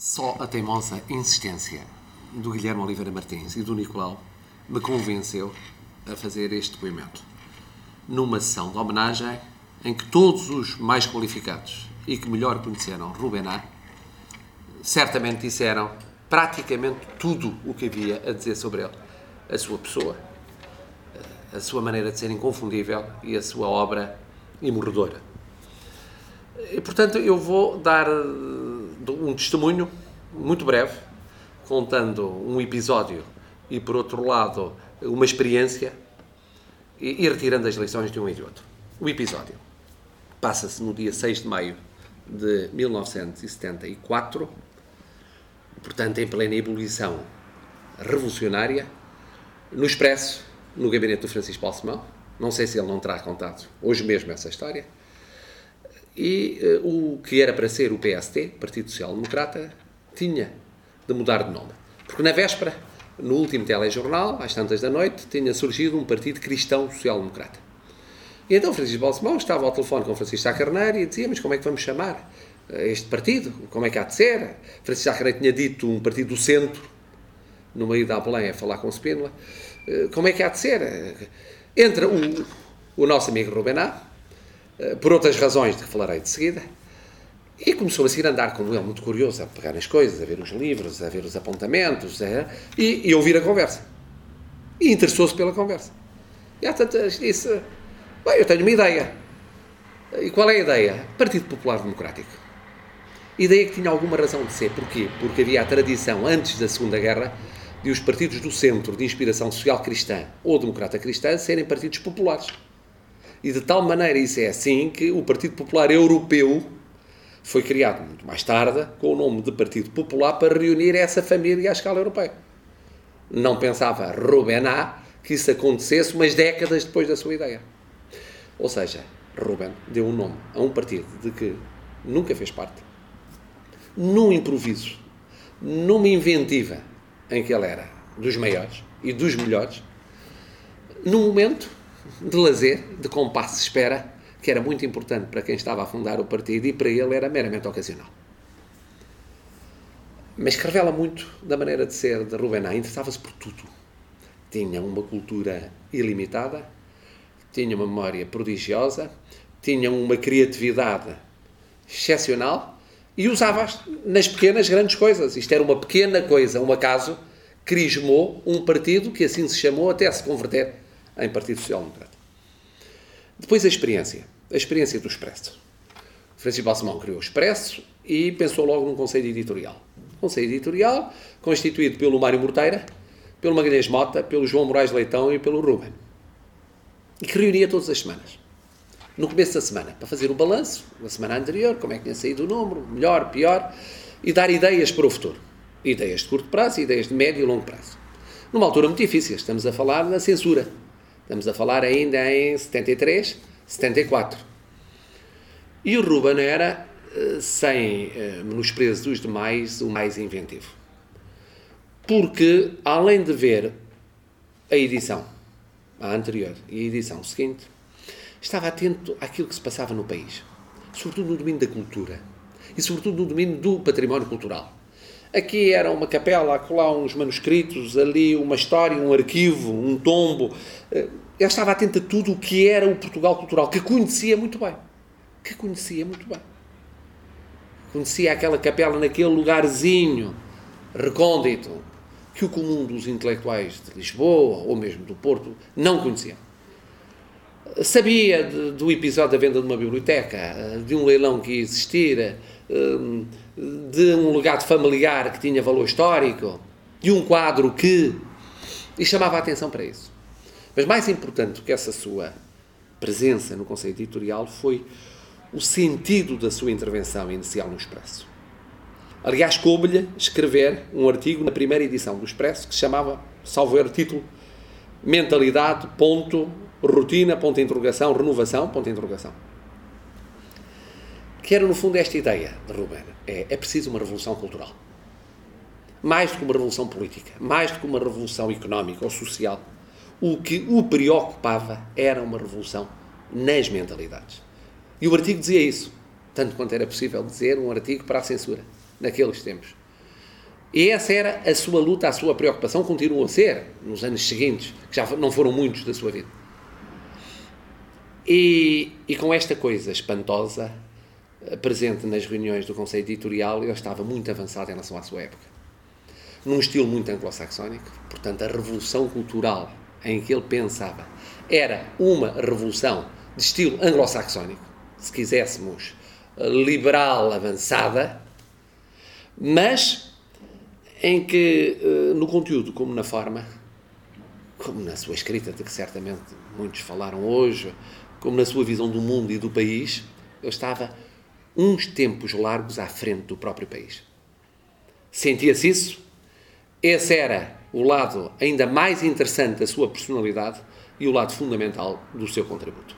Só a teimosa insistência do Guilherme Oliveira Martins e do Nicolau me convenceu a fazer este depoimento. Numa sessão de homenagem em que todos os mais qualificados e que melhor conheceram Rubená certamente disseram praticamente tudo o que havia a dizer sobre ele. A sua pessoa, a sua maneira de ser inconfundível e a sua obra imorredora. E, portanto, eu vou dar um testemunho muito breve, contando um episódio e, por outro lado, uma experiência e, e retirando as lições de um e de outro. O episódio passa-se no dia 6 de maio de 1974, portanto, em plena ebulição revolucionária, no Expresso, no gabinete do Francisco Balsemão. Não sei se ele não terá contado hoje mesmo essa história e uh, o que era para ser o PST, Partido Social Democrata, tinha de mudar de nome. Porque na véspera, no último telejornal, às tantas da noite, tinha surgido um Partido Cristão Social Democrata. E então Francisco Balsemão estava ao telefone com Francisco Carneiro e dizia, mas como é que vamos chamar este partido? Como é que há de ser? Francisco Carneiro tinha dito um partido do centro, no meio da Belém, a falar com Spínola. Eh, como é que há de ser? Entra o, o nosso amigo Rubená, eh, por outras razões de que falarei de seguida, e começou a seguir a andar como ele, muito curioso, a pegar as coisas, a ver os livros, a ver os apontamentos, a, e, e ouvir a conversa. E interessou-se pela conversa. E há tantas disse, bem, eu tenho uma ideia. E qual é a ideia? Partido Popular Democrático. Ideia que tinha alguma razão de ser. Porquê? Porque havia a tradição, antes da Segunda Guerra, de os partidos do centro de inspiração social cristã ou democrata cristã serem partidos populares. E de tal maneira isso é assim que o Partido Popular Europeu foi criado muito mais tarde com o nome de Partido Popular para reunir essa família à escala europeia. Não pensava Rubená que isso acontecesse umas décadas depois da sua ideia. Ou seja, Ruben deu um nome a um partido de que nunca fez parte, num improviso, numa inventiva em que ele era dos maiores e dos melhores, num momento de lazer, de compasso de espera, que era muito importante para quem estava a fundar o partido e para ele era meramente ocasional. Mas que revela muito da maneira de ser de Rubená. Interessava-se por tudo. Tinha uma cultura ilimitada, tinha uma memória prodigiosa, tinha uma criatividade excepcional e usava nas pequenas grandes coisas. Isto era uma pequena coisa, um acaso, crismou um partido que assim se chamou até se converter em Partido Social Democrata. Depois a experiência, a experiência do Expresso. Francisco Balsemão criou o Expresso e pensou logo num conselho editorial. Conselho editorial constituído pelo Mário Morteira, pelo Magalhães Mota, pelo João Moraes Leitão e pelo Ruben. E que reunia todas as semanas. No começo da semana, para fazer o balanço da semana anterior, como é que tinha saído o número, melhor, pior, e dar ideias para o futuro. Ideias de curto prazo ideias de médio e longo prazo. Numa altura muito difícil, estamos a falar da censura Estamos a falar ainda em 73, 74. E o Ruben era, eh, sem eh, menosprezo dos demais, o mais inventivo. Porque, além de ver a edição, a anterior e a edição seguinte, estava atento àquilo que se passava no país, sobretudo no domínio da cultura e sobretudo no domínio do património cultural. Aqui era uma capela, acolá uns manuscritos, ali uma história, um arquivo, um tombo. Eh, ele estava atento a tudo o que era o Portugal cultural, que conhecia muito bem. Que conhecia muito bem. Conhecia aquela capela naquele lugarzinho recôndito que o comum dos intelectuais de Lisboa ou mesmo do Porto não conhecia. Sabia de, do episódio da venda de uma biblioteca, de um leilão que ia existir, hum, de um legado familiar que tinha valor histórico, de um quadro que. e chamava a atenção para isso. Mas mais importante do que essa sua presença no Conselho Editorial foi o sentido da sua intervenção inicial no Expresso. Aliás, coube-lhe escrever um artigo na primeira edição do Expresso que se chamava, salvo o título, Mentalidade, ponto, rotina, ponto de interrogação, renovação, ponto de interrogação. Que era, no fundo, esta ideia de Ruben. É, é preciso uma revolução cultural. Mais do que uma revolução política, mais do que uma revolução económica ou social o que o preocupava era uma revolução nas mentalidades. E o artigo dizia isso, tanto quanto era possível dizer um artigo para a censura, naqueles tempos. E essa era a sua luta, a sua preocupação, continua a ser, nos anos seguintes, que já não foram muitos da sua vida. E, e com esta coisa espantosa, eh, presente nas reuniões do Conselho Editorial, ele estava muito avançado em relação à sua época. Num estilo muito anglo-saxónico, portanto, a revolução cultural em que ele pensava era uma revolução de estilo anglo-saxónico, se quiséssemos, eh, liberal avançada, mas em que, eh, no conteúdo como na forma, como na sua escrita, de que certamente muitos falaram hoje, como na sua visão do mundo e do país, ele estava uns tempos largos à frente do próprio país. Sentia-se isso? Esse era o lado ainda mais interessante da sua personalidade e o lado fundamental do seu contributo.